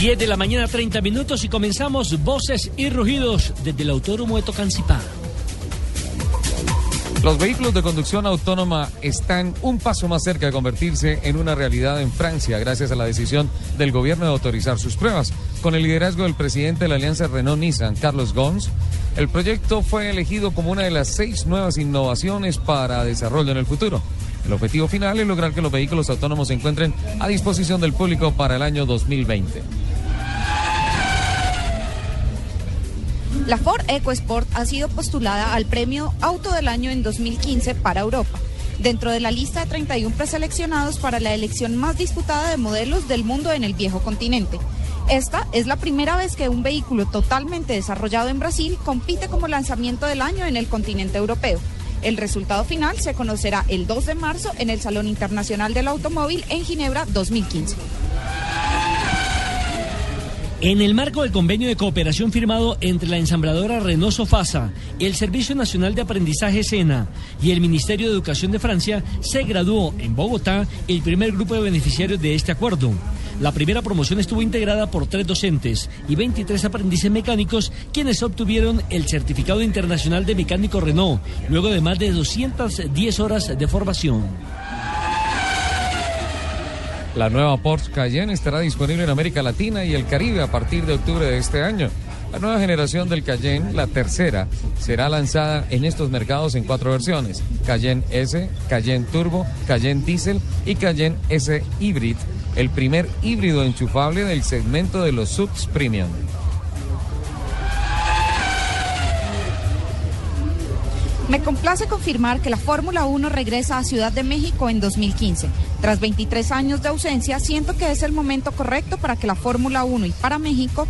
10 de la mañana, 30 minutos y comenzamos Voces y Rugidos desde el Autódromo de Tocancipá. Los vehículos de conducción autónoma están un paso más cerca de convertirse en una realidad en Francia gracias a la decisión del gobierno de autorizar sus pruebas. Con el liderazgo del presidente de la alianza Renault-Nissan, Carlos Gons, el proyecto fue elegido como una de las seis nuevas innovaciones para desarrollo en el futuro. El objetivo final es lograr que los vehículos autónomos se encuentren a disposición del público para el año 2020. La Ford EcoSport ha sido postulada al premio Auto del Año en 2015 para Europa, dentro de la lista de 31 preseleccionados para la elección más disputada de modelos del mundo en el viejo continente. Esta es la primera vez que un vehículo totalmente desarrollado en Brasil compite como lanzamiento del año en el continente europeo. El resultado final se conocerá el 2 de marzo en el Salón Internacional del Automóvil en Ginebra 2015. En el marco del convenio de cooperación firmado entre la ensambladora Renault Sofasa, el Servicio Nacional de Aprendizaje SENA y el Ministerio de Educación de Francia, se graduó en Bogotá el primer grupo de beneficiarios de este acuerdo. La primera promoción estuvo integrada por tres docentes y 23 aprendices mecánicos quienes obtuvieron el certificado internacional de mecánico Renault luego de más de 210 horas de formación. La nueva Porsche Cayenne estará disponible en América Latina y el Caribe a partir de octubre de este año. La nueva generación del Cayenne, la tercera, será lanzada en estos mercados en cuatro versiones: Cayenne S, Cayenne Turbo, Cayenne Diesel y Cayenne S Hybrid, el primer híbrido enchufable del segmento de los subs premium. Me complace confirmar que la Fórmula 1 regresa a Ciudad de México en 2015. Tras 23 años de ausencia, siento que es el momento correcto para que la Fórmula 1 y para México,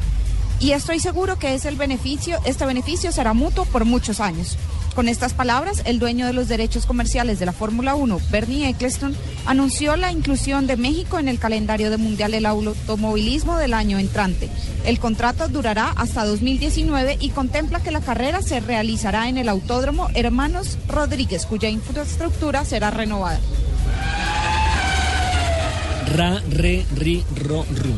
y estoy seguro que es el beneficio, este beneficio será mutuo por muchos años. Con estas palabras, el dueño de los derechos comerciales de la Fórmula 1, Bernie Eccleston, anunció la inclusión de México en el calendario de Mundial del Automovilismo del año entrante. El contrato durará hasta 2019 y contempla que la carrera se realizará en el Autódromo Hermanos Rodríguez, cuya infraestructura será renovada. Ra, re, ri, ro, ru.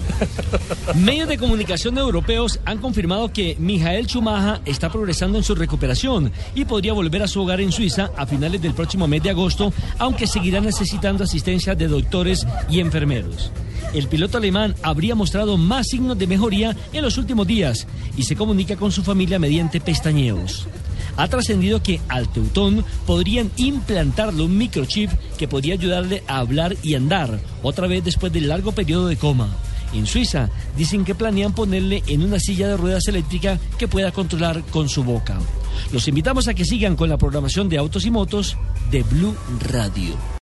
Medios de comunicación europeos han confirmado que Michael Schumacher está progresando en su recuperación y podría volver a su hogar en Suiza a finales del próximo mes de agosto, aunque seguirá necesitando asistencia de doctores y enfermeros. El piloto alemán habría mostrado más signos de mejoría en los últimos días y se comunica con su familia mediante pestañeos ha trascendido que al Teutón podrían implantarle un microchip que podría ayudarle a hablar y andar, otra vez después del largo periodo de coma. En Suiza dicen que planean ponerle en una silla de ruedas eléctrica que pueda controlar con su boca. Los invitamos a que sigan con la programación de autos y motos de Blue Radio.